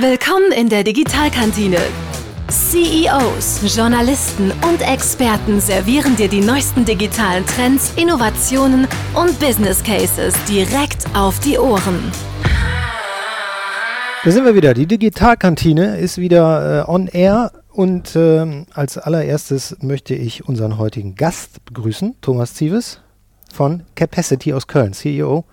Willkommen in der Digitalkantine. CEOs, Journalisten und Experten servieren dir die neuesten digitalen Trends, Innovationen und Business Cases direkt auf die Ohren. Da sind wir wieder. Die Digitalkantine ist wieder äh, on air und äh, als allererstes möchte ich unseren heutigen Gast begrüßen, Thomas Zieves von Capacity aus Köln, CEO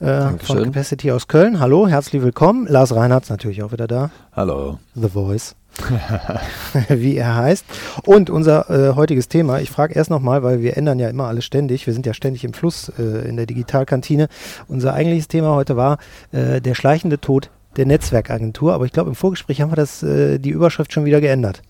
äh, von Capacity aus Köln. Hallo, herzlich willkommen. Lars Reinhardt natürlich auch wieder da. Hallo. The Voice. wie er heißt. Und unser äh, heutiges Thema, ich frage erst nochmal, weil wir ändern ja immer alles ständig, wir sind ja ständig im Fluss äh, in der Digitalkantine. Unser eigentliches Thema heute war äh, der schleichende Tod der Netzwerkagentur, aber ich glaube im Vorgespräch haben wir das, äh, die Überschrift schon wieder geändert.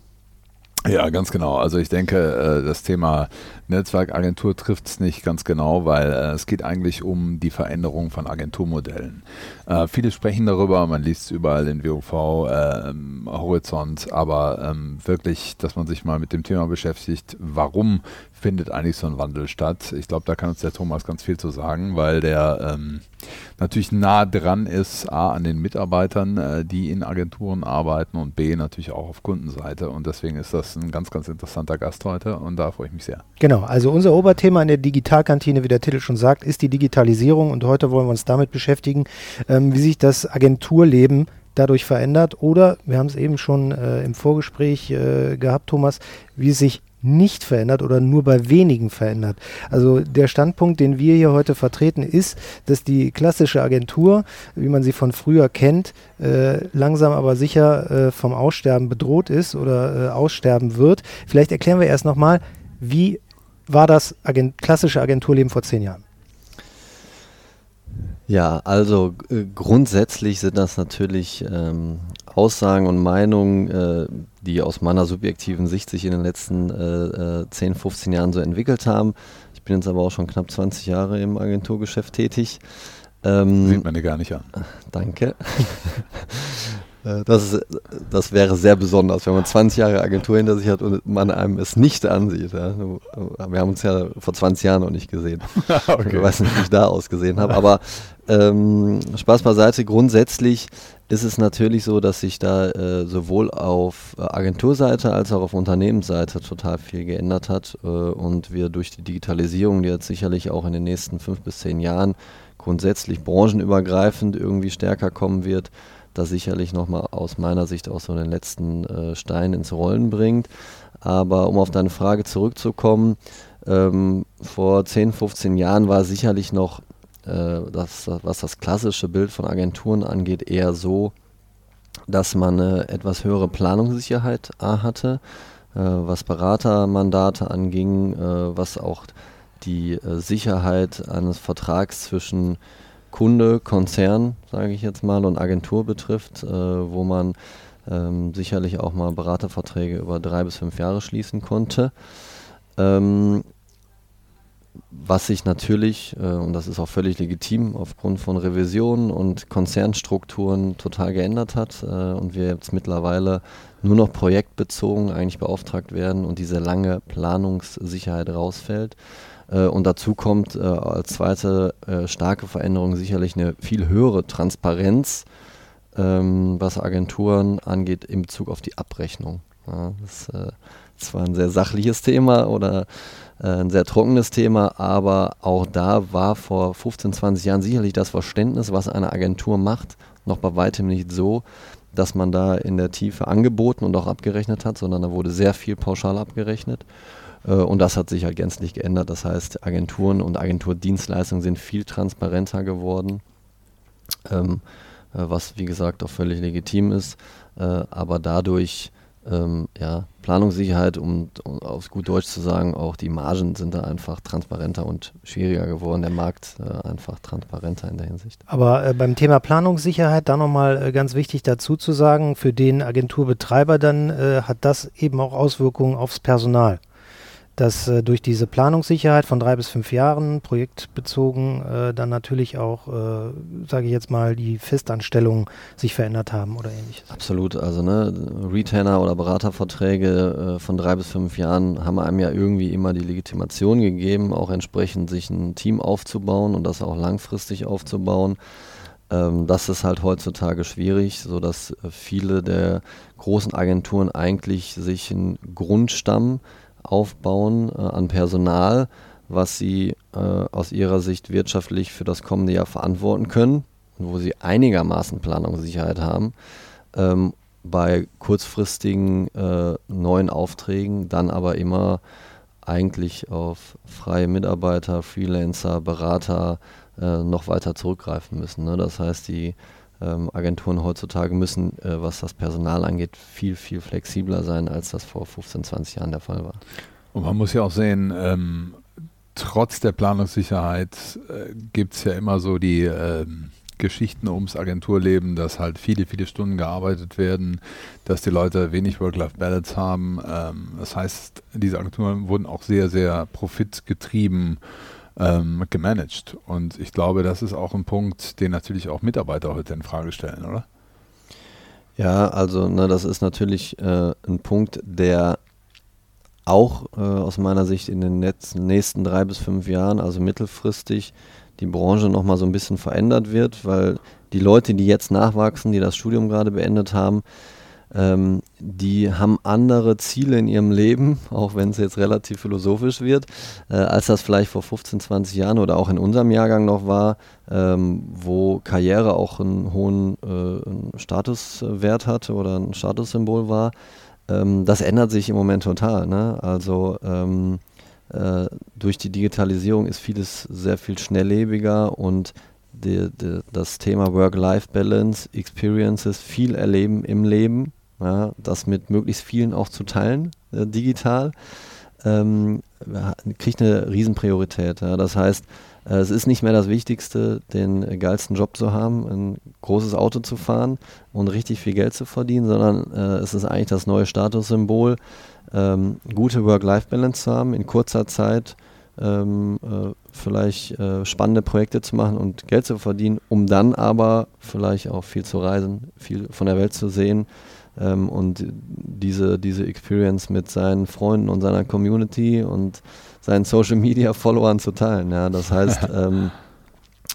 Ja, ganz genau. Also ich denke, äh, das Thema Netzwerkagentur trifft es nicht ganz genau, weil äh, es geht eigentlich um die Veränderung von Agenturmodellen. Äh, viele sprechen darüber, man liest überall in WOV, äh, Horizont, aber ähm, wirklich, dass man sich mal mit dem Thema beschäftigt, warum findet eigentlich so ein Wandel statt? Ich glaube, da kann uns der Thomas ganz viel zu sagen, weil der ähm, natürlich nah dran ist, A, an den Mitarbeitern, äh, die in Agenturen arbeiten und B, natürlich auch auf Kundenseite. Und deswegen ist das ein ganz, ganz interessanter Gast heute und da freue ich mich sehr. Genau, also unser Oberthema in der Digitalkantine, wie der Titel schon sagt, ist die Digitalisierung und heute wollen wir uns damit beschäftigen, ähm, wie sich das Agenturleben dadurch verändert oder, wir haben es eben schon äh, im Vorgespräch äh, gehabt, Thomas, wie sich nicht verändert oder nur bei wenigen verändert. Also der Standpunkt, den wir hier heute vertreten, ist, dass die klassische Agentur, wie man sie von früher kennt, äh, langsam aber sicher äh, vom Aussterben bedroht ist oder äh, aussterben wird. Vielleicht erklären wir erst nochmal, wie war das Agent klassische Agenturleben vor zehn Jahren? Ja, also äh, grundsätzlich sind das natürlich ähm, Aussagen und Meinungen, äh, die aus meiner subjektiven Sicht sich in den letzten äh, 10, äh, 15 Jahren so entwickelt haben. Ich bin jetzt aber auch schon knapp 20 Jahre im Agenturgeschäft tätig. Ähm, Sieht man dir gar nicht an. Danke. Äh, das, das wäre sehr besonders, wenn man 20 Jahre Agentur hinter sich hat und man einem es nicht ansieht. Ja. Wir haben uns ja vor 20 Jahren noch nicht gesehen. okay. Ich weiß nicht, wie ich da ausgesehen habe. Aber ähm, Spaß beiseite, grundsätzlich ist es natürlich so, dass sich da äh, sowohl auf Agenturseite als auch auf Unternehmensseite total viel geändert hat äh, und wir durch die Digitalisierung, die jetzt sicherlich auch in den nächsten fünf bis zehn Jahren grundsätzlich branchenübergreifend irgendwie stärker kommen wird, da sicherlich nochmal aus meiner Sicht auch so den letzten äh, Stein ins Rollen bringt. Aber um auf deine Frage zurückzukommen, ähm, vor 10, 15 Jahren war sicherlich noch, äh, das, was das klassische Bild von Agenturen angeht, eher so, dass man eine etwas höhere Planungssicherheit A hatte, äh, was Beratermandate anging, äh, was auch die äh, Sicherheit eines Vertrags zwischen Kunde, Konzern, sage ich jetzt mal, und Agentur betrifft, äh, wo man ähm, sicherlich auch mal Beraterverträge über drei bis fünf Jahre schließen konnte. Ähm, was sich natürlich, äh, und das ist auch völlig legitim, aufgrund von Revisionen und Konzernstrukturen total geändert hat äh, und wir jetzt mittlerweile nur noch projektbezogen eigentlich beauftragt werden und diese lange Planungssicherheit rausfällt. Äh, und dazu kommt äh, als zweite äh, starke Veränderung sicherlich eine viel höhere Transparenz, ähm, was Agenturen angeht in Bezug auf die Abrechnung. Das ist zwar ein sehr sachliches Thema oder ein sehr trockenes Thema, aber auch da war vor 15, 20 Jahren sicherlich das Verständnis, was eine Agentur macht, noch bei weitem nicht so, dass man da in der Tiefe angeboten und auch abgerechnet hat, sondern da wurde sehr viel pauschal abgerechnet. Äh, und das hat sich halt gänzlich geändert. Das heißt, Agenturen und Agenturdienstleistungen sind viel transparenter geworden, ähm, äh, was wie gesagt auch völlig legitim ist. Äh, aber dadurch ähm, ja, Planungssicherheit, um, um auf gut Deutsch zu sagen, auch die Margen sind da einfach transparenter und schwieriger geworden. Der Markt äh, einfach transparenter in der Hinsicht. Aber äh, beim Thema Planungssicherheit da nochmal äh, ganz wichtig dazu zu sagen, für den Agenturbetreiber dann hat das eben auch Auswirkungen aufs Personal dass äh, durch diese Planungssicherheit von drei bis fünf Jahren, projektbezogen, äh, dann natürlich auch, äh, sage ich jetzt mal, die Festanstellungen sich verändert haben oder ähnliches. Absolut, also ne, Retainer oder Beraterverträge äh, von drei bis fünf Jahren haben einem ja irgendwie immer die Legitimation gegeben, auch entsprechend sich ein Team aufzubauen und das auch langfristig aufzubauen. Ähm, das ist halt heutzutage schwierig, sodass äh, viele der großen Agenturen eigentlich sich einen Grundstamm aufbauen äh, an Personal, was sie äh, aus ihrer Sicht wirtschaftlich für das kommende Jahr verantworten können, wo sie einigermaßen Planungssicherheit haben. Ähm, bei kurzfristigen äh, neuen Aufträgen dann aber immer eigentlich auf freie Mitarbeiter, Freelancer, Berater äh, noch weiter zurückgreifen müssen. Ne? Das heißt, die ähm, Agenturen heutzutage müssen, äh, was das Personal angeht, viel, viel flexibler sein, als das vor 15, 20 Jahren der Fall war. Und man muss ja auch sehen, ähm, trotz der Planungssicherheit äh, gibt es ja immer so die ähm, Geschichten ums Agenturleben, dass halt viele, viele Stunden gearbeitet werden, dass die Leute wenig Work-Life-Balance haben. Ähm, das heißt, diese Agenturen wurden auch sehr, sehr profitgetrieben ähm, gemanagt. Und ich glaube, das ist auch ein Punkt, den natürlich auch Mitarbeiter heute in Frage stellen, oder? Ja, also ne, das ist natürlich äh, ein Punkt, der auch äh, aus meiner Sicht in den nächsten drei bis fünf Jahren, also mittelfristig, die Branche nochmal so ein bisschen verändert wird, weil die Leute, die jetzt nachwachsen, die das Studium gerade beendet haben, ähm, die haben andere Ziele in ihrem Leben, auch wenn es jetzt relativ philosophisch wird, äh, als das vielleicht vor 15, 20 Jahren oder auch in unserem Jahrgang noch war, ähm, wo Karriere auch einen hohen äh, Statuswert hatte oder ein Statussymbol war. Ähm, das ändert sich im Moment total. Ne? Also ähm, äh, durch die Digitalisierung ist vieles sehr viel schnelllebiger und die, die, das Thema Work-Life-Balance, Experiences, viel erleben im Leben, ja, das mit möglichst vielen auch zu teilen, äh, digital, ähm, kriegt eine Riesenpriorität. Ja. Das heißt, äh, es ist nicht mehr das Wichtigste, den geilsten Job zu haben, ein großes Auto zu fahren und richtig viel Geld zu verdienen, sondern äh, es ist eigentlich das neue Statussymbol, ähm, gute Work-Life-Balance zu haben, in kurzer Zeit ähm, äh, vielleicht äh, spannende Projekte zu machen und Geld zu verdienen, um dann aber vielleicht auch viel zu reisen, viel von der Welt zu sehen ähm, und diese, diese Experience mit seinen Freunden und seiner Community und seinen Social Media Followern zu teilen. Ja, das heißt, ähm,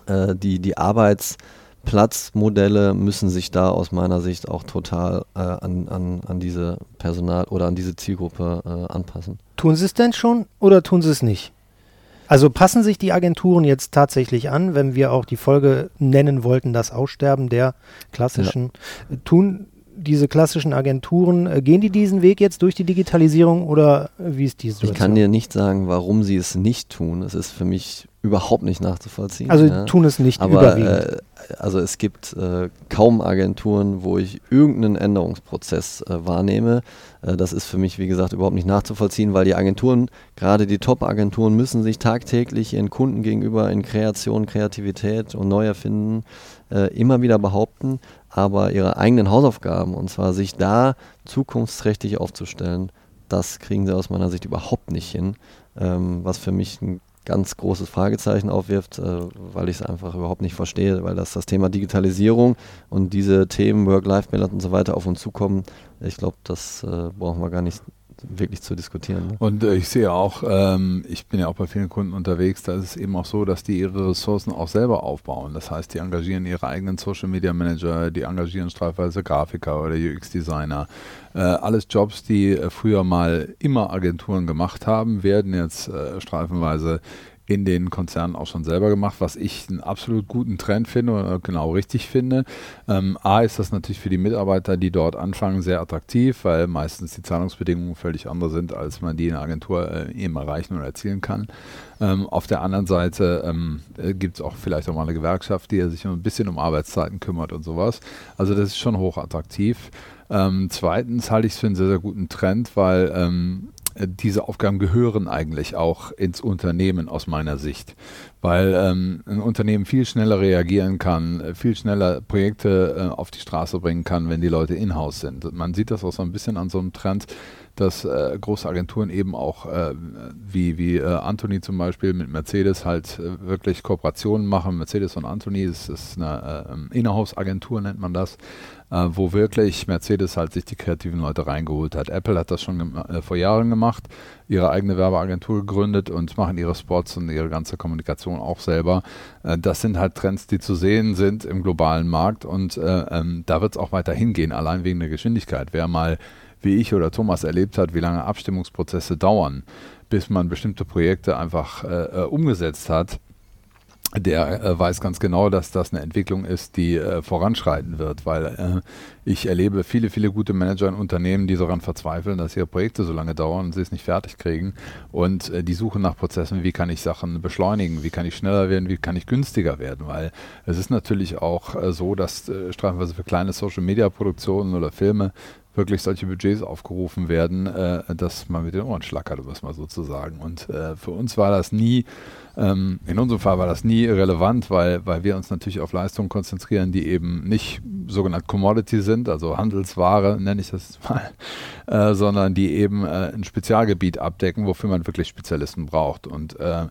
äh, die, die Arbeits- Platzmodelle müssen sich da aus meiner Sicht auch total äh, an, an, an diese Personal- oder an diese Zielgruppe äh, anpassen. Tun sie es denn schon oder tun sie es nicht? Also passen sich die Agenturen jetzt tatsächlich an, wenn wir auch die Folge nennen wollten, das Aussterben der klassischen, ja. tun diese klassischen Agenturen, äh, gehen die diesen Weg jetzt durch die Digitalisierung oder wie ist die Situation? Ich kann dir nicht sagen, warum sie es nicht tun. Es ist für mich überhaupt nicht nachzuvollziehen. Also ja. tun es nicht Aber, überwiegend. Äh, also es gibt äh, kaum Agenturen, wo ich irgendeinen Änderungsprozess äh, wahrnehme. Äh, das ist für mich, wie gesagt, überhaupt nicht nachzuvollziehen, weil die Agenturen, gerade die Top-Agenturen, müssen sich tagtäglich ihren Kunden gegenüber in Kreation, Kreativität und Neuerfinden äh, immer wieder behaupten, aber ihre eigenen Hausaufgaben, und zwar sich da zukunftsträchtig aufzustellen, das kriegen sie aus meiner Sicht überhaupt nicht hin, ähm, was für mich ein ganz großes Fragezeichen aufwirft, äh, weil ich es einfach überhaupt nicht verstehe, weil das das Thema Digitalisierung und diese Themen Work-Life-Balance und so weiter auf uns zukommen. Ich glaube, das äh, brauchen wir gar nicht wirklich zu diskutieren. Ne? Und äh, ich sehe auch, ähm, ich bin ja auch bei vielen Kunden unterwegs, da ist es eben auch so, dass die ihre Ressourcen auch selber aufbauen. Das heißt, die engagieren ihre eigenen Social Media Manager, die engagieren streifweise Grafiker oder UX-Designer. Äh, alles Jobs, die äh, früher mal immer Agenturen gemacht haben, werden jetzt äh, streifenweise in den Konzernen auch schon selber gemacht, was ich einen absolut guten Trend finde oder genau richtig finde. Ähm, A ist das natürlich für die Mitarbeiter, die dort anfangen, sehr attraktiv, weil meistens die Zahlungsbedingungen völlig andere sind, als man die in der Agentur äh, eben erreichen oder erzielen kann. Ähm, auf der anderen Seite ähm, äh, gibt es auch vielleicht auch mal eine Gewerkschaft, die sich ein bisschen um Arbeitszeiten kümmert und sowas. Also das ist schon hochattraktiv. Ähm, zweitens halte ich es für einen sehr, sehr guten Trend, weil ähm, äh, diese Aufgaben gehören eigentlich auch ins Unternehmen aus meiner Sicht, weil ähm, ein Unternehmen viel schneller reagieren kann, viel schneller Projekte äh, auf die Straße bringen kann, wenn die Leute in-house sind. Man sieht das auch so ein bisschen an so einem Trend, dass äh, große Agenturen eben auch äh, wie, wie äh, Anthony zum Beispiel mit Mercedes halt äh, wirklich Kooperationen machen. Mercedes und Anthony, das ist eine äh, Inhouse-Agentur, nennt man das, äh, wo wirklich Mercedes halt sich die kreativen Leute reingeholt hat. Apple hat das schon vor Jahren gemacht, ihre eigene Werbeagentur gegründet und machen ihre Spots und ihre ganze Kommunikation auch selber. das sind halt Trends, die zu sehen sind im globalen Markt und ähm, da wird es auch weiter hingehen, allein wegen der Geschwindigkeit. Wer mal wie ich oder Thomas erlebt hat, wie lange Abstimmungsprozesse dauern, bis man bestimmte Projekte einfach äh, äh, umgesetzt hat, der äh, weiß ganz genau, dass das eine Entwicklung ist, die äh, voranschreiten wird, weil äh, ich erlebe viele, viele gute Manager in Unternehmen, die daran verzweifeln, dass ihre Projekte so lange dauern und sie es nicht fertig kriegen und äh, die suchen nach Prozessen, wie kann ich Sachen beschleunigen, wie kann ich schneller werden, wie kann ich günstiger werden, weil es ist natürlich auch äh, so, dass äh, streifenweise für kleine Social-Media-Produktionen oder Filme wirklich solche Budgets aufgerufen werden, äh, dass man mit den Ohren schlackert, um es mal so zu sagen. Und äh, für uns war das nie, ähm, in unserem Fall war das nie relevant, weil, weil wir uns natürlich auf Leistungen konzentrieren, die eben nicht sogenannt Commodity sind, also Handelsware nenne ich das mal, äh, sondern die eben äh, ein Spezialgebiet abdecken, wofür man wirklich Spezialisten braucht. Und äh,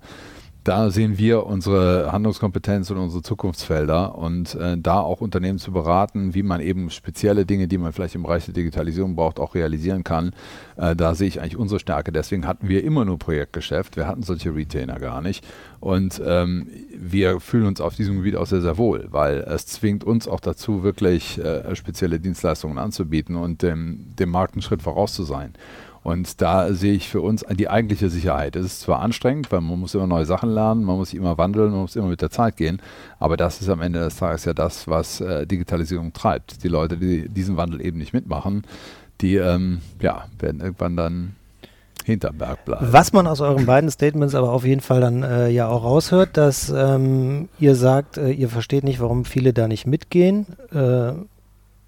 da sehen wir unsere Handlungskompetenz und unsere Zukunftsfelder und äh, da auch Unternehmen zu beraten, wie man eben spezielle Dinge, die man vielleicht im Bereich der Digitalisierung braucht, auch realisieren kann. Äh, da sehe ich eigentlich unsere Stärke. Deswegen hatten wir immer nur Projektgeschäft. Wir hatten solche Retainer gar nicht. Und ähm, wir fühlen uns auf diesem Gebiet auch sehr, sehr wohl, weil es zwingt uns auch dazu, wirklich äh, spezielle Dienstleistungen anzubieten und dem, dem Markt einen Schritt voraus zu sein. Und da sehe ich für uns die eigentliche Sicherheit. Es ist zwar anstrengend, weil man muss immer neue Sachen lernen, man muss sich immer wandeln, man muss immer mit der Zeit gehen, aber das ist am Ende des Tages ja das, was äh, Digitalisierung treibt. Die Leute, die diesen Wandel eben nicht mitmachen, die ähm, ja, werden irgendwann dann hinterm Berg bleiben. Was man aus euren beiden Statements aber auf jeden Fall dann äh, ja auch raushört, dass ähm, ihr sagt, äh, ihr versteht nicht, warum viele da nicht mitgehen. Äh,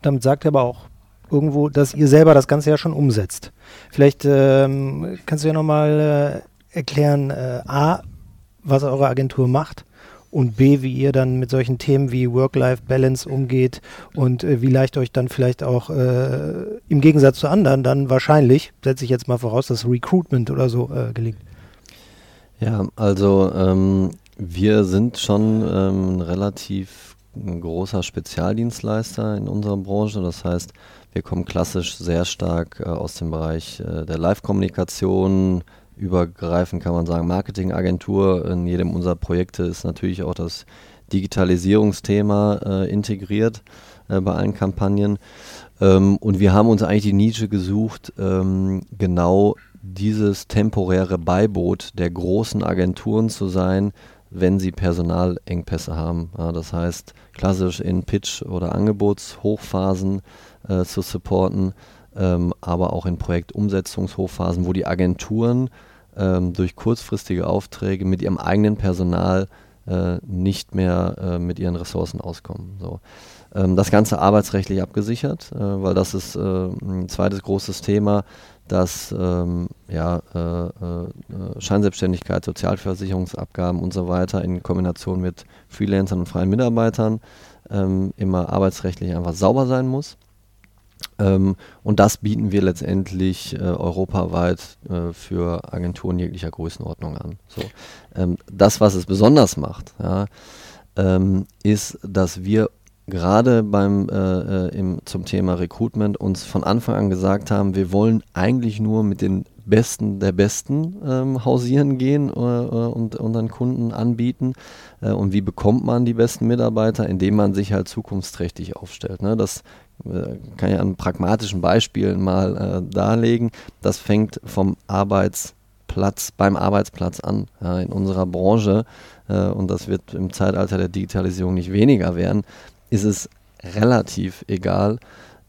damit sagt ihr aber auch irgendwo, dass ihr selber das Ganze ja schon umsetzt. Vielleicht ähm, kannst du ja nochmal äh, erklären, äh, A, was eure Agentur macht und B, wie ihr dann mit solchen Themen wie Work-Life-Balance umgeht und äh, wie leicht euch dann vielleicht auch äh, im Gegensatz zu anderen dann wahrscheinlich, setze ich jetzt mal voraus, das Recruitment oder so äh, gelingt. Ja, also ähm, wir sind schon ähm, relativ großer Spezialdienstleister in unserer Branche. Das heißt, wir kommen klassisch sehr stark äh, aus dem Bereich äh, der Live-Kommunikation, übergreifend kann man sagen Marketingagentur. In jedem unserer Projekte ist natürlich auch das Digitalisierungsthema äh, integriert äh, bei allen Kampagnen. Ähm, und wir haben uns eigentlich die Nische gesucht, ähm, genau dieses temporäre Beiboot der großen Agenturen zu sein, wenn sie Personalengpässe haben. Ja, das heißt, klassisch in Pitch- oder Angebotshochphasen äh, zu supporten, ähm, aber auch in Projektumsetzungshochphasen, wo die Agenturen ähm, durch kurzfristige Aufträge mit ihrem eigenen Personal äh, nicht mehr äh, mit ihren Ressourcen auskommen. So. Ähm, das Ganze arbeitsrechtlich abgesichert, äh, weil das ist äh, ein zweites großes Thema, dass ähm, ja, äh, Scheinselbstständigkeit, Sozialversicherungsabgaben und so weiter in Kombination mit Freelancern und freien Mitarbeitern ähm, immer arbeitsrechtlich einfach sauber sein muss. Ähm, und das bieten wir letztendlich äh, europaweit äh, für Agenturen jeglicher Größenordnung an. So. Ähm, das, was es besonders macht, ja, ähm, ist, dass wir gerade beim äh, äh im, zum Thema Recruitment uns von Anfang an gesagt haben, wir wollen eigentlich nur mit den Besten der Besten ähm, hausieren gehen äh, äh und unseren Kunden anbieten. Äh, und wie bekommt man die besten Mitarbeiter? Indem man sich halt zukunftsträchtig aufstellt. Ne? Das kann ich an pragmatischen Beispielen mal äh, darlegen. Das fängt vom Arbeitsplatz, beim Arbeitsplatz an. Ja, in unserer Branche, äh, und das wird im Zeitalter der Digitalisierung nicht weniger werden, ist es relativ egal,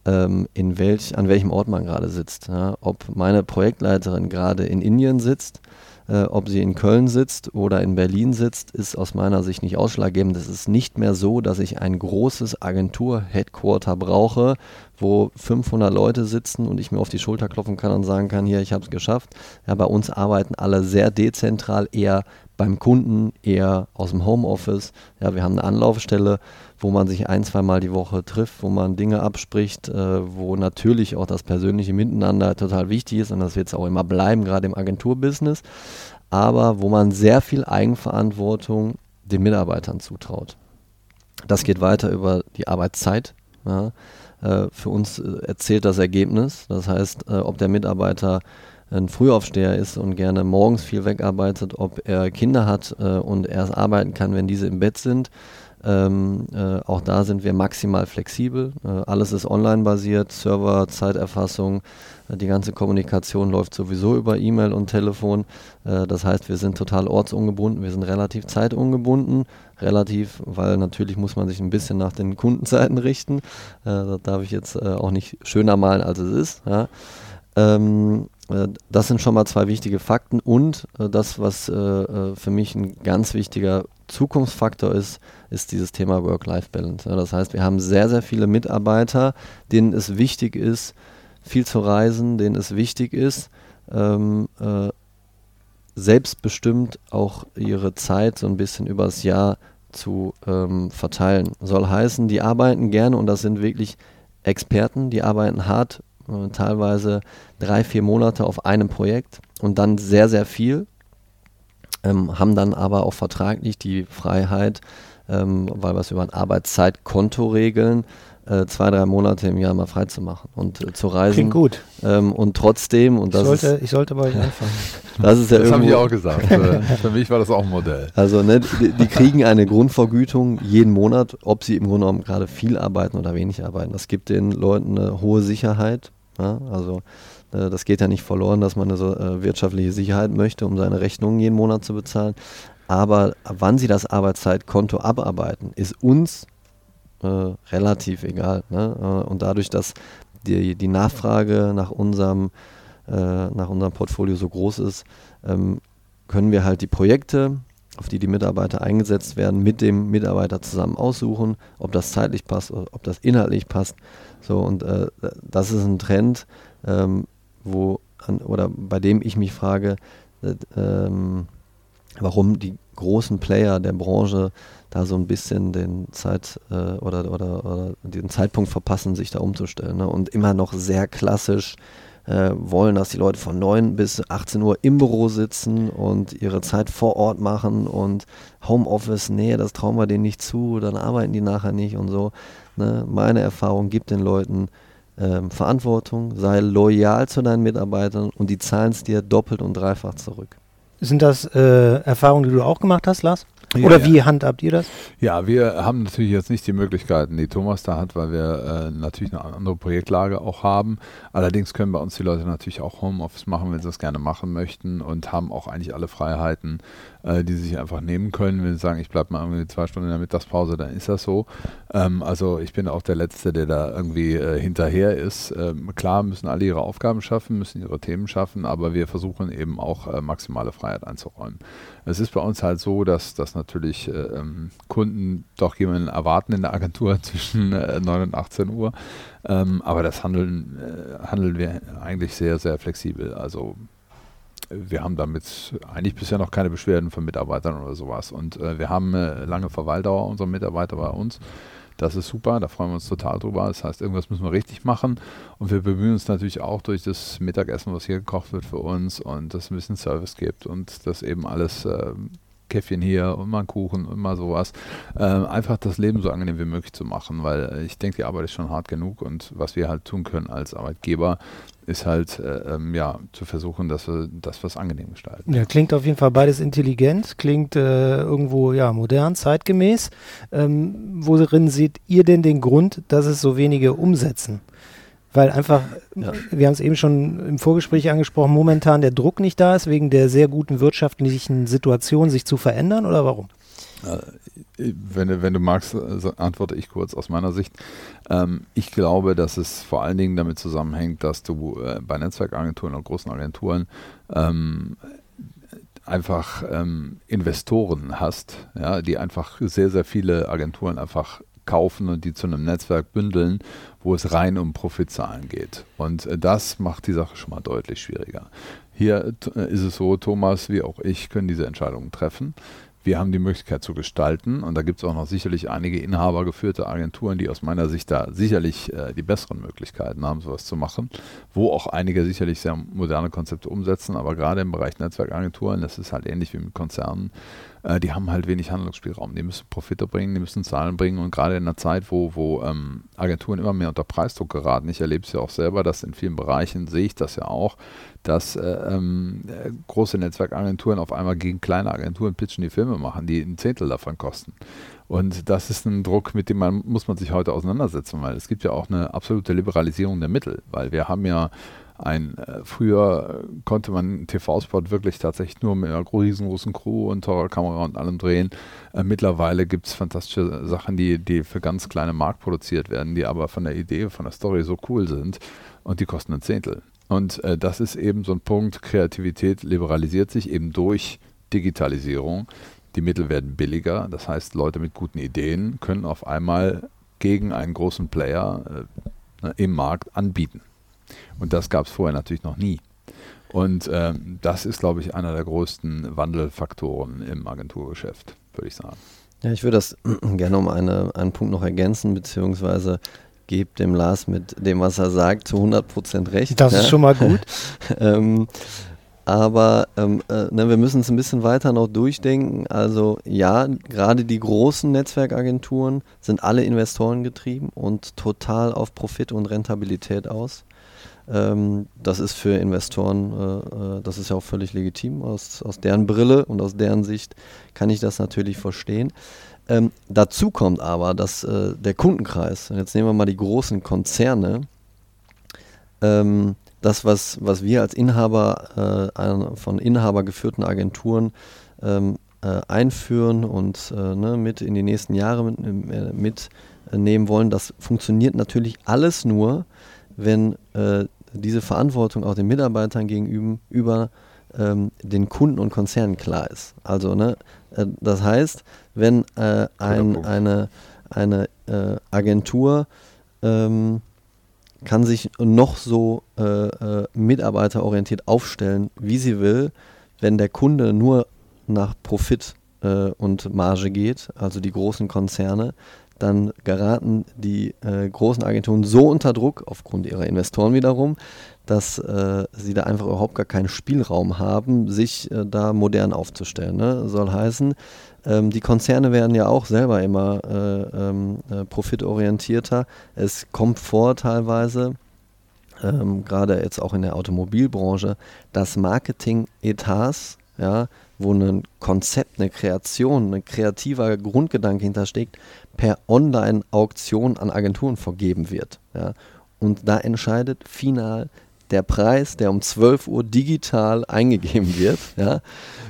ähm, in welch, an welchem Ort man gerade sitzt. Ja, ob meine Projektleiterin gerade in Indien sitzt äh, ob sie in Köln sitzt oder in Berlin sitzt, ist aus meiner Sicht nicht ausschlaggebend. Es ist nicht mehr so, dass ich ein großes Agentur-Headquarter brauche, wo 500 Leute sitzen und ich mir auf die Schulter klopfen kann und sagen kann, hier, ich habe es geschafft. Ja, bei uns arbeiten alle sehr dezentral, eher beim Kunden eher aus dem Homeoffice. Ja, wir haben eine Anlaufstelle, wo man sich ein, zweimal die Woche trifft, wo man Dinge abspricht, äh, wo natürlich auch das persönliche Miteinander total wichtig ist und das wird es auch immer bleiben, gerade im Agenturbusiness, aber wo man sehr viel Eigenverantwortung den Mitarbeitern zutraut. Das geht weiter über die Arbeitszeit. Ja. Äh, für uns äh, erzählt das Ergebnis. Das heißt, äh, ob der Mitarbeiter ein Frühaufsteher ist und gerne morgens viel wegarbeitet, ob er Kinder hat äh, und erst arbeiten kann, wenn diese im Bett sind. Ähm, äh, auch da sind wir maximal flexibel. Äh, alles ist online basiert, Server, Zeiterfassung, äh, die ganze Kommunikation läuft sowieso über E-Mail und Telefon. Äh, das heißt, wir sind total ortsungebunden, wir sind relativ zeitungebunden. Relativ, weil natürlich muss man sich ein bisschen nach den Kundenzeiten richten. Äh, das darf ich jetzt äh, auch nicht schöner malen, als es ist. Ja. Ähm, äh, das sind schon mal zwei wichtige Fakten und äh, das, was äh, für mich ein ganz wichtiger Zukunftsfaktor ist, ist dieses Thema Work-Life-Balance. das heißt, wir haben sehr, sehr viele Mitarbeiter, denen es wichtig ist, viel zu reisen, denen es wichtig ist, ähm, äh, selbstbestimmt auch ihre Zeit so ein bisschen übers Jahr zu ähm, verteilen. Soll heißen, die arbeiten gerne und das sind wirklich Experten, die arbeiten hart äh, teilweise drei, vier Monate auf einem Projekt und dann sehr, sehr viel, ähm, haben dann aber auch vertraglich die Freiheit, ähm, weil wir es über ein Arbeitszeitkonto regeln, äh, zwei, drei Monate im Jahr mal frei zu machen und äh, zu reisen. Klingt gut. Ähm, und trotzdem, und das ich sollte, ist, ich sollte bei euch anfangen. Das ist ja das habe irgendwo, ich auch gesagt. Für, für mich war das auch ein Modell. Also ne, die, die kriegen eine Grundvergütung jeden Monat, ob sie im Grunde genommen gerade viel arbeiten oder wenig arbeiten. Das gibt den Leuten eine hohe Sicherheit. Ja? Also äh, das geht ja nicht verloren, dass man eine so, äh, wirtschaftliche Sicherheit möchte, um seine Rechnungen jeden Monat zu bezahlen. Aber wann sie das Arbeitszeitkonto abarbeiten, ist uns äh, relativ egal. Ne? Äh, und dadurch, dass die, die Nachfrage nach unserem, äh, nach unserem Portfolio so groß ist, ähm, können wir halt die Projekte, auf die die Mitarbeiter eingesetzt werden, mit dem Mitarbeiter zusammen aussuchen, ob das zeitlich passt, ob das inhaltlich passt. So und äh, das ist ein Trend, ähm, wo an, oder bei dem ich mich frage, äh, ähm, warum die großen Player der Branche da so ein bisschen den Zeit äh, oder, oder, oder den Zeitpunkt verpassen, sich da umzustellen. Ne? Und immer noch sehr klassisch äh, wollen, dass die Leute von 9 bis 18 Uhr im Büro sitzen und ihre Zeit vor Ort machen und Homeoffice, nee, das trauen wir denen nicht zu, dann arbeiten die nachher nicht und so. Ne? Meine Erfahrung gibt den Leuten ähm, Verantwortung, sei loyal zu deinen Mitarbeitern und die zahlen es dir doppelt und dreifach zurück. Sind das äh, Erfahrungen, die du auch gemacht hast, Lars? Oder Ja, wie ja. handhabt ihr das? Ja, wir haben natürlich jetzt nicht die Möglichkeiten, die Thomas da hat, weil wir äh, natürlich eine andere Projektlage auch haben. Allerdings können bei uns die Leute natürlich auch Homeoffice machen, wenn sie das gerne machen möchten und haben auch eigentlich alle Freiheiten, äh, die sie sich einfach nehmen können. Wenn sie sagen, ich bleibe mal irgendwie zwei Stunden in der Mittagspause, dann ist das so. Ähm, also ich bin auch der Letzte, der da irgendwie äh, hinterher ist. Ähm, klar müssen alle ihre Aufgaben schaffen, müssen ihre Themen schaffen, aber wir versuchen eben auch äh, maximale Freiheit einzuräumen. Es ist bei uns halt so, dass, dass natürlich äh, ähm, Kunden doch jemanden erwarten in der Agentur zwischen äh, 9 und 18 Uhr. Ähm, aber das handeln, äh, handeln wir eigentlich sehr, sehr flexibel. Also äh, wir haben damit eigentlich bisher noch keine Beschwerden von Mitarbeitern oder sowas. Und äh, wir haben äh, lange Verweildauer unserer Mitarbeiter bei uns. Das ist super, da freuen wir uns total drüber. Das heißt, irgendwas müssen wir richtig machen. Und wir bemühen uns natürlich auch durch das Mittagessen, was hier gekocht wird für uns und dass es ein bisschen Service gibt und dass eben alles ähm, Käffchen hier und mal einen Kuchen und mal sowas. Ähm, einfach das Leben so angenehm wie möglich zu machen, weil äh, ich denke, die Arbeit ist schon hart genug und was wir halt tun können als Arbeitgeber, ist halt äh, ähm, ja zu versuchen, dass wir das was angenehm gestalten. Ja, klingt auf jeden Fall beides intelligent, klingt äh, irgendwo ja modern, zeitgemäß. Ähm, worin seht ihr denn den Grund, dass es so wenige umsetzen? Weil einfach, Ja. wir haben es eben schon im Vorgespräch angesprochen, momentan der Druck nicht da ist, wegen der sehr guten wirtschaftlichen Situation sich zu verändern oder warum? Wenn, du- wenn du magst, äh, antworte ich kurz aus meiner Sicht. Ähm, ich glaube, dass es vor allen Dingen damit zusammenhängt, dass du äh, bei Netzwerkagenturen und großen Agenturen ähm, einfach ähm, Investoren hast, ja, die einfach sehr, sehr viele Agenturen einfach kaufen und die zu einem Netzwerk bündeln, wo es rein um Profitzahlen geht. Und äh, das macht die Sache schon mal deutlich schwieriger. Hier ist es so, Thomas wie auch ich können diese Entscheidungen treffen. Wir haben die Möglichkeit zu gestalten und da gibt es auch noch sicherlich einige inhabergeführte Agenturen, die aus meiner Sicht da sicherlich äh, die besseren Möglichkeiten haben, sowas zu machen, wo auch einige sicherlich sehr moderne Konzepte umsetzen, aber gerade im Bereich Netzwerkagenturen, das ist halt ähnlich wie mit Konzernen, äh, die haben halt wenig Handlungsspielraum. Die müssen Profite bringen, die müssen Zahlen bringen und gerade in einer Zeit, wo, wo ähm, Agenturen immer mehr unter Preisdruck geraten, ich erlebe es ja auch selber, dass in vielen Bereichen sehe ich das ja auch, dass äh, ähm, große Netzwerkagenturen auf einmal gegen kleine Agenturen pitchen, die Filme machen, die ein Zehntel davon kosten. Und das ist ein Druck, mit dem man muss man sich heute auseinandersetzen, weil es gibt ja auch eine absolute Liberalisierung der Mittel, weil wir haben ja ein, äh, früher konnte man TV-Spot wirklich tatsächlich nur mit einer riesengroßen Crew und teurer Kamera und allem drehen. Äh, mittlerweile gibt es fantastische Sachen, die, die für ganz kleine Markt produziert werden, die aber von der Idee, von der Story so cool sind und die kosten ein Zehntel. Und äh, das ist eben so ein Punkt, Kreativität liberalisiert sich eben durch Digitalisierung. Die Mittel werden billiger, das heißt, Leute mit guten Ideen können auf einmal gegen einen großen Player äh, im Markt anbieten. Und das gab es vorher natürlich noch nie. Und ähm, das ist, glaube ich, einer der größten Wandelfaktoren im Agenturgeschäft, würde ich sagen. Ja, ich würde das gerne um eine, einen Punkt noch ergänzen, beziehungsweise gebe dem Lars mit dem, was er sagt, zu 100% recht. Das ja. ist schon mal gut. ähm, aber ähm, äh, ne, wir müssen es ein bisschen weiter noch durchdenken. Also ja, gerade die großen Netzwerkagenturen sind alle Investoren getrieben und total auf Profit und Rentabilität aus. Ähm, das ist für Investoren, äh, äh, das ist ja auch völlig legitim. Aus, aus deren Brille und aus deren Sicht kann ich das natürlich verstehen. Ähm, dazu kommt aber, dass äh, der Kundenkreis, und jetzt nehmen wir mal die großen Konzerne, ähm, das, was, was wir als Inhaber äh, von Inhaber geführten Agenturen ähm, äh, einführen und äh, ne, mit in die nächsten Jahre mitnehmen mit, wollen, das funktioniert natürlich alles nur, wenn äh, diese Verantwortung auch den Mitarbeitern gegenüber ähm, den Kunden und Konzernen klar ist. Also, ne, äh, das heißt, wenn äh, ein, eine, eine äh, Agentur ähm, kann sich noch so äh, äh, mitarbeiterorientiert aufstellen, wie sie will, wenn der Kunde nur nach Profit und Marge geht, also die großen Konzerne, dann geraten die äh, großen Agenturen so unter Druck, aufgrund ihrer Investoren wiederum, dass äh, sie da einfach überhaupt gar keinen Spielraum haben, sich äh, da modern aufzustellen. Ne? Soll heißen, ähm, die Konzerne werden ja auch selber immer äh, ähm, äh, profitorientierter. Es kommt vor teilweise, ähm, gerade jetzt auch in der Automobilbranche, dass Marketing-Etats, ja, wo ein Konzept, eine Kreation, ein kreativer Grundgedanke hintersteckt, per Online-Auktion an Agenturen vergeben wird. Ja. Und da entscheidet final der Preis, der um 12 Uhr digital eingegeben wird. Ja.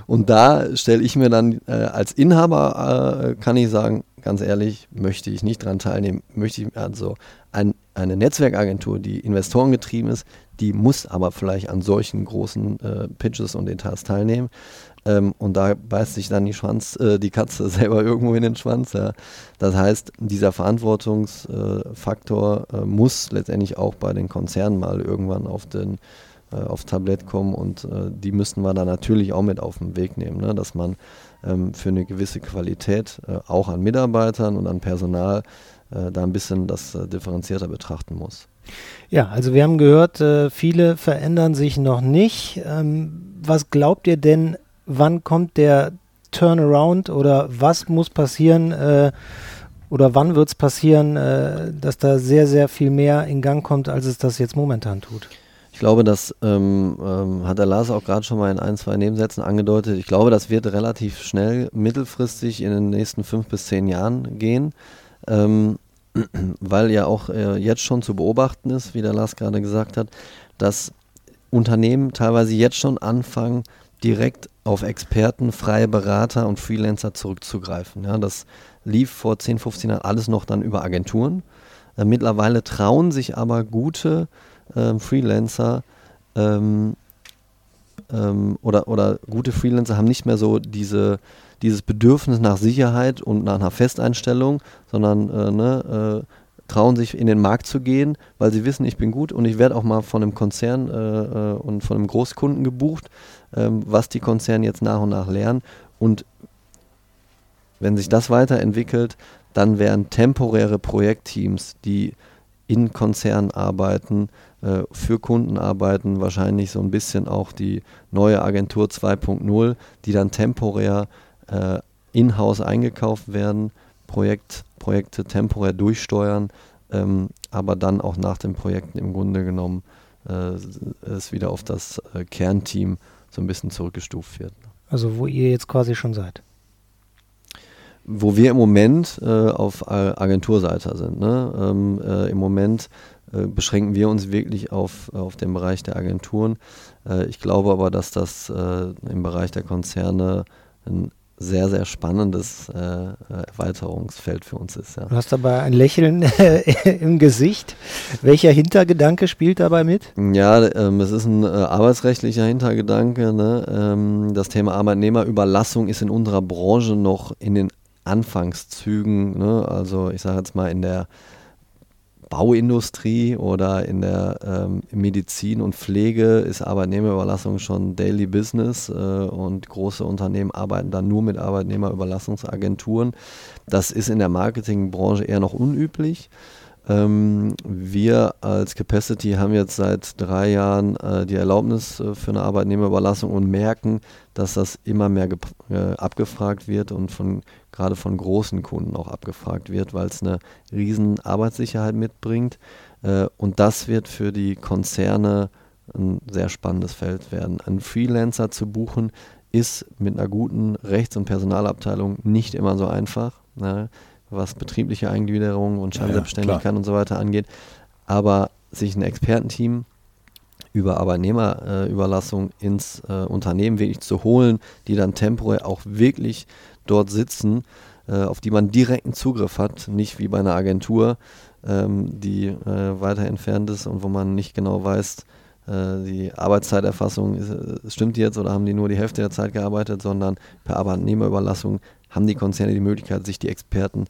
Und da stelle ich mir dann äh, als Inhaber, äh, kann ich sagen, ganz ehrlich, möchte ich nicht daran teilnehmen. Möchte ich also ein, eine Netzwerkagentur, die investorengetrieben ist, die muss aber vielleicht an solchen großen äh, Pitches und Etats teilnehmen. Ähm, und da beißt sich dann die, Schwanz, äh, die Katze selber irgendwo in den Schwanz. Ja. Das heißt, dieser Verantwortungsfaktor äh, muss letztendlich auch bei den Konzernen mal irgendwann auf den äh, aufs Tablett kommen und äh, die müssten wir dann natürlich auch mit auf den Weg nehmen, ne? dass man ähm, für eine gewisse Qualität äh, auch an Mitarbeitern und an Personal äh, da ein bisschen das differenzierter betrachten muss. Ja, also wir haben gehört, viele verändern sich noch nicht. Ähm, was glaubt ihr denn, wann kommt der Turnaround oder was muss passieren äh, oder wann wird es passieren, äh, dass da sehr, sehr viel mehr in Gang kommt, als es das jetzt momentan tut? Ich glaube, das ähm, ähm, hat der Lars auch gerade schon mal in ein, zwei Nebensätzen angedeutet. Ich glaube, das wird relativ schnell, mittelfristig in den nächsten fünf bis zehn Jahren gehen, ähm, weil ja auch äh, jetzt schon zu beobachten ist, wie der Lars gerade gesagt hat, dass Unternehmen teilweise jetzt schon anfangen, direkt auf Experten, freie Berater und Freelancer zurückzugreifen. Ja, das lief vor 10, 15 Jahren alles noch dann über Agenturen. Äh, mittlerweile trauen sich aber gute äh, Freelancer ähm, ähm, oder, oder gute Freelancer haben nicht mehr so diese, dieses Bedürfnis nach Sicherheit und nach einer Festeinstellung, sondern äh, ne, äh, trauen sich in den Markt zu gehen, weil sie wissen, ich bin gut und ich werde auch mal von einem Konzern äh, äh, und von einem Großkunden gebucht, ähm, was die Konzerne jetzt nach und nach lernen. Und wenn sich das weiterentwickelt, dann werden temporäre Projektteams, die in Konzernen arbeiten, äh, für Kunden arbeiten, wahrscheinlich so ein bisschen auch die neue Agentur 2.0, die dann temporär äh, in-house eingekauft werden, Projekt, Projekte temporär durchsteuern, ähm, aber dann auch nach den Projekten im Grunde genommen äh, es wieder auf das äh, Kernteam so ein bisschen zurückgestuft wird. Also wo ihr jetzt quasi schon seid wo wir im Moment äh, auf Agenturseite sind. Ne? Ähm, äh, Im Moment äh, beschränken wir uns wirklich auf, auf den Bereich der Agenturen. Äh, ich glaube aber, dass das im Bereich der Konzerne ein sehr, sehr spannendes äh, Erweiterungsfeld für uns ist. Ja. Du hast dabei ein Lächeln im Gesicht. Welcher Hintergedanke spielt dabei mit? Ja, ähm, es ist ein äh, arbeitsrechtlicher Hintergedanke. Ne? Ähm, das Thema Arbeitnehmerüberlassung ist in unserer Branche noch in den Anfangszügen, ne? also ich sage jetzt mal in der Bauindustrie oder in der ähm, Medizin und Pflege ist Arbeitnehmerüberlassung schon Daily Business äh, und große Unternehmen arbeiten dann nur mit Arbeitnehmerüberlassungsagenturen. Das ist in der Marketingbranche eher noch unüblich. Ähm, wir als Capacity haben jetzt seit drei Jahren äh, die Erlaubnis äh, für eine Arbeitnehmerüberlassung und merken, dass das immer mehr äh, abgefragt wird und von gerade von großen Kunden auch abgefragt wird, weil es eine riesen Arbeitssicherheit mitbringt. Äh, und das wird für die Konzerne ein sehr spannendes Feld werden. Ein Freelancer zu buchen ist mit einer guten Rechts- und Personalabteilung nicht immer so einfach. Ne? was betriebliche Eingliederung und Scheinselbstständigkeit ja, und so weiter angeht. Aber sich ein Expertenteam über Arbeitnehmerüberlassung äh, ins äh, Unternehmen wirklich zu holen, die dann temporär auch wirklich dort sitzen, äh, auf die man direkten Zugriff hat, nicht wie bei einer Agentur, ähm, die äh, weiter entfernt ist und wo man nicht genau weiß, äh, die Arbeitszeiterfassung, ist, äh, stimmt jetzt oder haben die nur die Hälfte der Zeit gearbeitet, sondern per Arbeitnehmerüberlassung haben die Konzerne die Möglichkeit, sich die Experten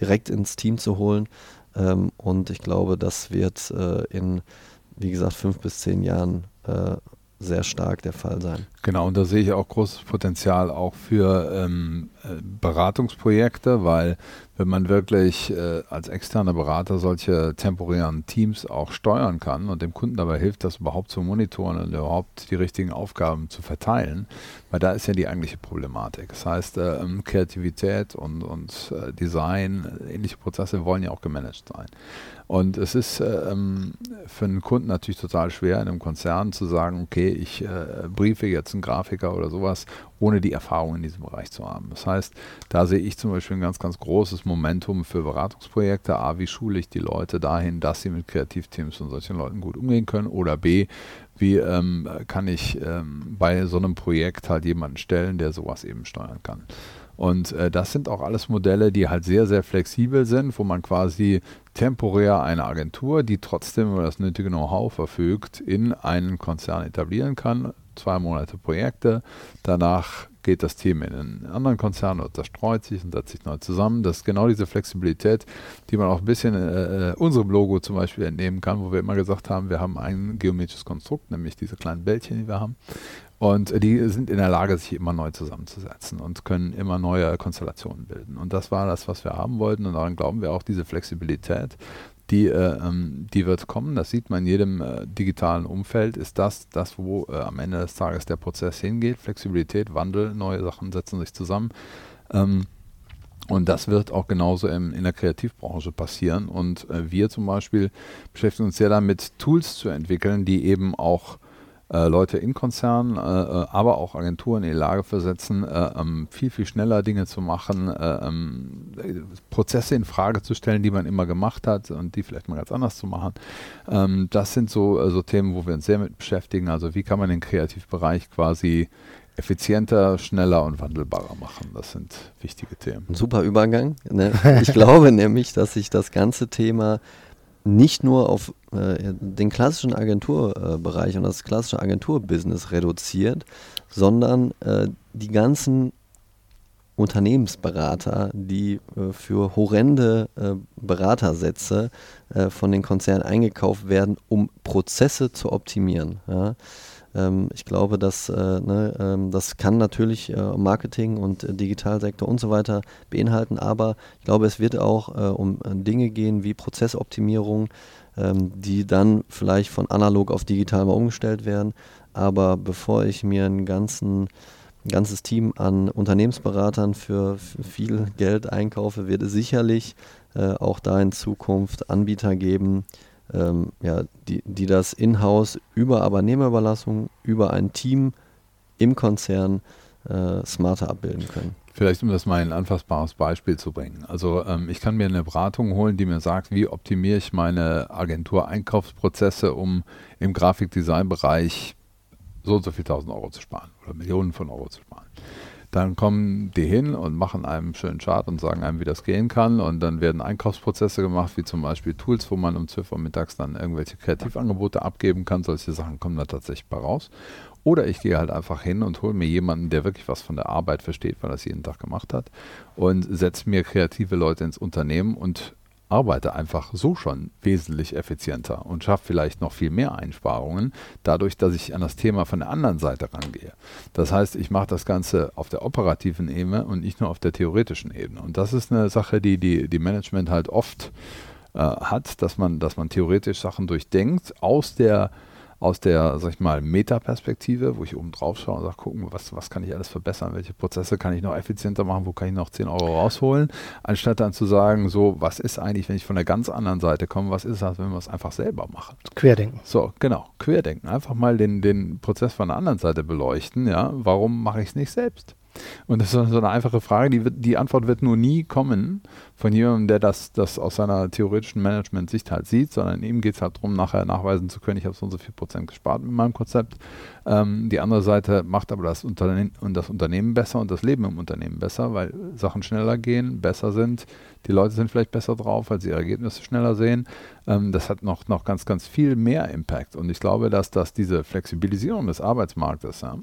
direkt ins Team zu holen. Ähm, und ich glaube, das wird äh, in, wie gesagt, fünf bis zehn Jahren äh, sehr stark der Fall sein. Genau, und da sehe ich auch großes Potenzial auch für ähm, äh, Beratungsprojekte, weil wenn man wirklich äh, als externer Berater solche temporären Teams auch steuern kann und dem Kunden dabei hilft, das überhaupt zu monitoren und überhaupt die richtigen Aufgaben zu verteilen, weil da ist ja die eigentliche Problematik. Das heißt, äh, ähm, Kreativität und, und äh, Design, ähnliche Prozesse wollen ja auch gemanagt sein. Und es ist äh, ähm, für einen Kunden natürlich total schwer, in einem Konzern zu sagen, okay, ich äh, briefe jetzt einen Grafiker oder sowas, ohne die Erfahrung in diesem Bereich zu haben. Das heißt, da sehe ich zum Beispiel ein ganz, ganz großes Momentum für Beratungsprojekte. A, wie schule ich die Leute dahin, dass sie mit Kreativteams und solchen Leuten gut umgehen können? Oder B, wie ähm, kann ich ähm, bei so einem Projekt halt jemanden stellen, der sowas eben steuern kann? Und äh, das sind auch alles Modelle, die halt sehr, sehr flexibel sind, wo man quasi temporär eine Agentur, die trotzdem über das nötige Know-how verfügt, in einen Konzern etablieren kann. Zwei Monate Projekte, danach geht das Team in einen anderen Konzern oder zerstreut sich und setzt sich neu zusammen. Das ist genau diese Flexibilität, die man auch ein bisschen äh, äh, unserem Logo zum Beispiel entnehmen kann, wo wir immer gesagt haben, wir haben ein geometrisches Konstrukt, nämlich diese kleinen Bällchen, die wir haben. Und die sind in der Lage, sich immer neu zusammenzusetzen und können immer neue Konstellationen bilden. Und das war das, was wir haben wollten. Und daran glauben wir auch, diese Flexibilität, die, äh, ähm, die wird kommen. Das sieht man in jedem äh, digitalen Umfeld. Ist das das, wo äh, am Ende des Tages der Prozess hingeht? Flexibilität, Wandel, neue Sachen setzen sich zusammen. Ähm, und das wird auch genauso im, in der Kreativbranche passieren. Und wir zum Beispiel beschäftigen uns sehr damit, Tools zu entwickeln, die eben auch äh, Leute in Konzernen, äh, äh, aber auch Agenturen in die Lage versetzen, äh, ähm, viel, viel schneller Dinge zu machen, äh, ähm, Prozesse in Frage zu stellen, die man immer gemacht hat und die vielleicht mal ganz anders zu machen. Ähm, das sind so, so Themen, wo wir uns sehr mit beschäftigen. Also wie kann man den Kreativbereich quasi effizienter, schneller und wandelbarer machen. Das sind wichtige Themen. Ein super Übergang. Ne? Ich glaube nämlich, dass sich das ganze Thema nicht nur auf äh, den klassischen Agenturbereich und das klassische Agenturbusiness reduziert, sondern äh, die ganzen Unternehmensberater, die äh, für horrende äh, Beratersätze äh, von den Konzernen eingekauft werden, um Prozesse zu optimieren. Ja? Ähm, ich glaube, dass, äh, ne, ähm, das kann natürlich äh, Marketing und äh, Digitalsektor und so weiter beinhalten, aber ich glaube, es wird auch um Dinge gehen wie Prozessoptimierung, ähm, die dann vielleicht von analog auf digital mal umgestellt werden. Aber bevor ich mir einen ganzen ein ganzes Team an Unternehmensberatern für, viel Geld einkaufe, wird es sicherlich äh, auch da in Zukunft Anbieter geben, ähm, ja, die, die das in-house über Arbeitnehmerüberlassung, über ein Team im Konzern äh, smarter abbilden können. Vielleicht, um das mal ein anfassbares Beispiel zu bringen. Also ähm, ich kann mir eine Beratung holen, die mir sagt, wie optimiere ich meine Agentur-Einkaufsprozesse, um im Grafikdesign-Bereich so und so viel tausend Euro zu sparen oder Millionen von Euro zu sparen. Dann kommen die hin und machen einem einen schönen Chart und sagen einem, wie das gehen kann. Und dann werden Einkaufsprozesse gemacht, wie zum Beispiel Tools, wo man um 12 Uhr mittags dann irgendwelche Kreativangebote abgeben kann. Solche Sachen kommen da tatsächlich bei raus. Oder ich gehe halt einfach hin und hole mir jemanden, der wirklich was von der Arbeit versteht, weil er es jeden Tag gemacht hat, und setze mir kreative Leute ins Unternehmen und arbeite einfach so schon wesentlich effizienter und schaffe vielleicht noch viel mehr Einsparungen, dadurch, dass ich an das Thema von der anderen Seite rangehe. Das heißt, ich mache das Ganze auf der operativen Ebene und nicht nur auf der theoretischen Ebene. Und das ist eine Sache, die die, die Management halt oft äh, hat, dass man, dass man theoretisch Sachen durchdenkt aus der aus der, sag ich mal, Metaperspektive, wo ich oben drauf schaue und sage, gucken, was, was kann ich alles verbessern, welche Prozesse kann ich noch effizienter machen, wo kann ich noch 10 Euro rausholen, anstatt dann zu sagen, so, was ist eigentlich, wenn ich von der ganz anderen Seite komme, was ist das, wenn wir es einfach selber machen? Querdenken. So, genau, querdenken. Einfach mal den, den Prozess von der anderen Seite beleuchten, ja, warum mache ich es nicht selbst? Und das ist so eine einfache Frage, die, wird, die Antwort wird nur nie kommen von jemandem, der das, das aus seiner theoretischen Management-Sicht halt sieht, sondern ihm geht es halt darum, nachher nachweisen zu können, ich habe so und so viel Prozent gespart mit meinem Konzept. Ähm, die andere Seite macht aber das Unternehmen, und das Unternehmen besser und das Leben im Unternehmen besser, weil Sachen schneller gehen, besser sind, die Leute sind vielleicht besser drauf, weil sie ihre Ergebnisse schneller sehen. Ähm, das hat noch, noch ganz, ganz viel mehr Impact. Und ich glaube, dass, dass diese Flexibilisierung des Arbeitsmarktes, ja,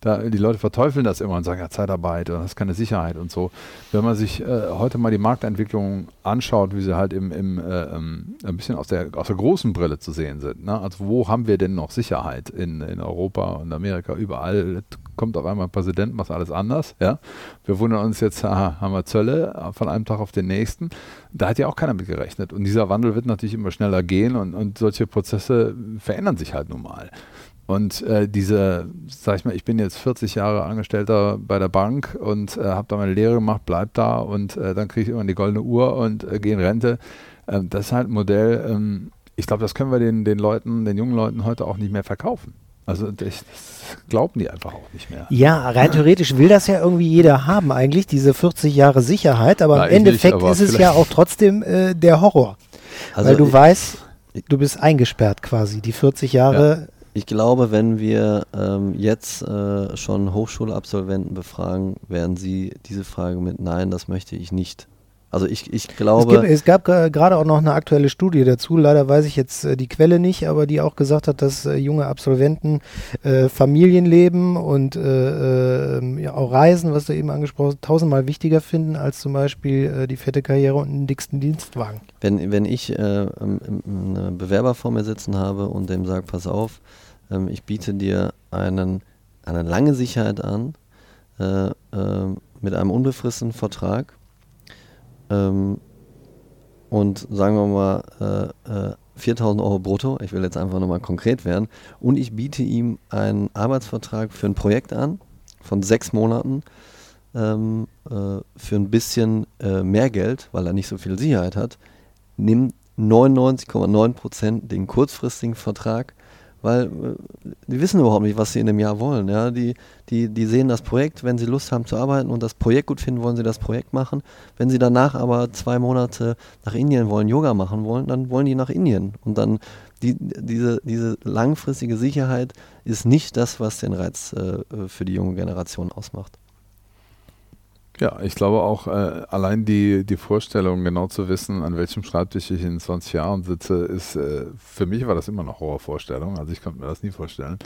da, die Leute verteufeln das immer und sagen, ja, Zeitarbeit und das ist keine Sicherheit und so. Wenn man sich äh, heute mal die Marktentwicklung anschaut, wie sie halt im, im, äh, ähm, ein bisschen aus der, aus der großen Brille zu sehen sind. Ne? Also wo haben wir denn noch Sicherheit in, in Europa und Amerika? Überall kommt auf einmal ein Präsident, macht alles anders. Ja? Wir wundern uns jetzt, aha, haben wir Zölle von einem Tag auf den nächsten. Da hat ja auch keiner mit gerechnet. Und dieser Wandel wird natürlich immer schneller gehen und, und solche Prozesse verändern sich halt nun mal. Und äh, diese, sag ich mal, ich bin jetzt 40 Jahre Angestellter bei der Bank und äh, habe da meine Lehre gemacht, bleib da und äh, dann kriege ich immer die goldene Uhr und äh, gehe in Rente. Ähm, das ist halt ein Modell, ähm, ich glaube, das können wir den, den Leuten, den jungen Leuten heute auch nicht mehr verkaufen. Also das glauben die einfach auch nicht mehr. Ja, rein theoretisch will das ja irgendwie jeder haben eigentlich, diese 40 Jahre Sicherheit, aber Na, im Endeffekt nicht, aber ist es ja auch trotzdem äh, der Horror. Also weil du ich, weißt, du bist eingesperrt quasi, die 40 Jahre. Ja. Ich glaube, wenn wir ähm, jetzt äh, schon Hochschulabsolventen befragen, werden sie diese Frage mit Nein, das möchte ich nicht also ich, ich glaube. Es, gibt, es gab gerade auch noch eine aktuelle Studie dazu. Leider weiß ich jetzt äh, die Quelle nicht, aber die auch gesagt hat, dass äh, junge Absolventen äh, Familienleben und äh, ähm, ja, auch Reisen, was du eben angesprochen hast, tausendmal wichtiger finden als zum Beispiel äh, die fette Karriere und einen dicksten Dienstwagen. Wenn, wenn ich äh, einen Bewerber vor mir sitzen habe und dem sage, pass auf, ähm, ich biete dir einen, eine lange Sicherheit an mit einem unbefristeten Vertrag ähm, und sagen wir mal äh, äh, 4000 Euro brutto, ich will jetzt einfach nochmal konkret werden, und ich biete ihm einen Arbeitsvertrag für ein Projekt an von sechs Monaten ähm, äh, für ein bisschen äh, mehr Geld, weil er nicht so viel Sicherheit hat, nimmt 99,9% den kurzfristigen Vertrag weil äh, die wissen überhaupt nicht, was sie in dem Jahr wollen. Ja? Die, die, die sehen das Projekt, wenn sie Lust haben zu arbeiten und das Projekt gut finden, wollen sie das Projekt machen. Wenn sie danach aber zwei Monate nach Indien wollen, Yoga machen wollen, dann wollen die nach Indien. Und dann die, diese, diese langfristige Sicherheit ist nicht das, was den Reiz äh, für die junge Generation ausmacht. Ja, ich glaube auch, äh, allein die, die Vorstellung, genau zu wissen, an welchem Schreibtisch ich in 20 Jahren sitze, ist, äh, für mich war das immer noch Horrorvorstellung. Also ich konnte mir das nie vorstellen.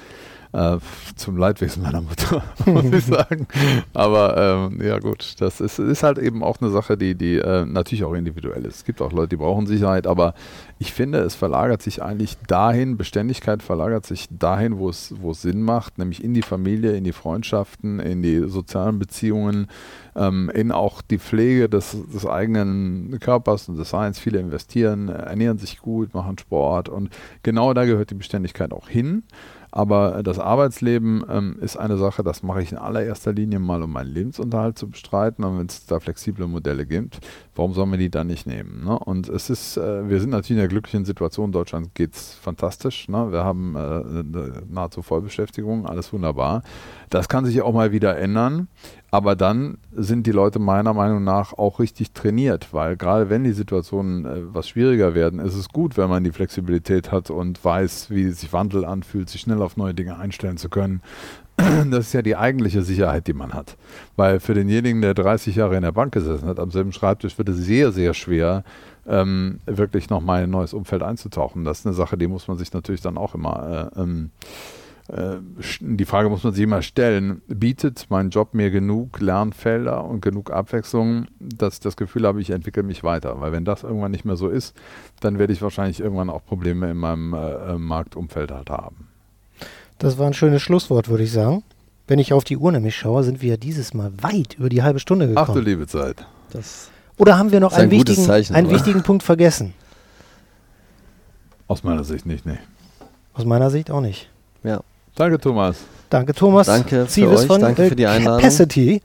Äh, zum Leidwesen meiner Mutter, muss ich sagen. Aber ähm, ja gut, das ist, ist halt eben auch eine Sache, die, die äh, natürlich auch individuell ist. Es gibt auch Leute, die brauchen Sicherheit, aber ich finde, es verlagert sich eigentlich dahin, Beständigkeit verlagert sich dahin, wo es, wo es Sinn macht, nämlich in die Familie, in die Freundschaften, in die sozialen Beziehungen, ähm, in auch die Pflege des, des eigenen Körpers und des Seins. Viele investieren, ernähren sich gut, machen Sport und genau da gehört die Beständigkeit auch hin. Aber das Arbeitsleben ähm, ist eine Sache, das mache ich in allererster Linie mal, um meinen Lebensunterhalt zu bestreiten. Und wenn es da flexible Modelle gibt, warum sollen wir die dann nicht nehmen? Ne? Und es ist, äh, wir sind natürlich in der glücklichen Situation, Deutschland geht es fantastisch. Ne? Wir haben äh, nahezu Vollbeschäftigung, alles wunderbar. Das kann sich auch mal wieder ändern. Aber dann sind die Leute meiner Meinung nach auch richtig trainiert, weil gerade wenn die Situationen äh, was schwieriger werden, ist es gut, wenn man die Flexibilität hat und weiß, wie sich Wandel anfühlt, sich schnell auf neue Dinge einstellen zu können. Das ist ja die eigentliche Sicherheit, die man hat. Weil für denjenigen, der 30 Jahre in der Bank gesessen hat, am selben Schreibtisch, wird es sehr, sehr schwer, ähm, wirklich nochmal in ein neues Umfeld einzutauchen. Das ist eine Sache, die muss man sich natürlich dann auch immer äh, ähm, äh, die Frage muss man sich immer stellen, bietet mein Job mir genug Lernfelder und genug Abwechslung, dass ich das Gefühl habe, ich entwickle mich weiter. Weil wenn das irgendwann nicht mehr so ist, dann werde ich wahrscheinlich irgendwann auch Probleme in meinem äh, Marktumfeld halt haben. Das war ein schönes Schlusswort, würde ich sagen. Wenn ich auf die Uhr nämlich schaue, sind wir dieses Mal weit über die halbe Stunde gekommen. Ach du liebe Zeit. Das oder haben wir noch einen, ein wichtigen, Zeichen, einen wichtigen Punkt vergessen? Aus meiner Sicht nicht, nee. Aus meiner Sicht auch nicht. Ja. Danke, Thomas. Danke, Thomas. Danke für euch. Von, danke für die Einladung. Capacity.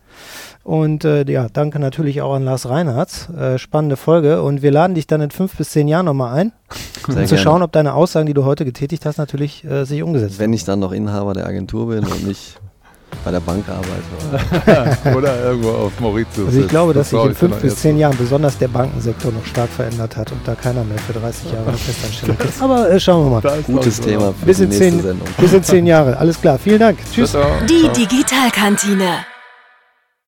Und äh, ja, danke natürlich auch an Lars Reinhardt. Äh, spannende Folge. Und wir laden dich dann in fünf bis zehn Jahren nochmal ein, Sehr um zu gerne. schauen, ob deine Aussagen, die du heute getätigt hast, natürlich äh, sich umgesetzt Wenn ich dann noch Inhaber der Agentur bin und nicht bei der Bank arbeite. Oder irgendwo auf Mauritius. Also ich sitzt. glaube, dass sich in fünf bis zehn. Jahren besonders der Bankensektor noch stark verändert hat und da keiner mehr für 30 Jahre eine Festanstellung ist. Aber äh, schauen wir mal. Gutes. Thema für Bis die in, nächste zehn, Sendung. bis in zehn Jahre. Alles klar. Vielen Dank. Tschüss. Die. Digitalkantine.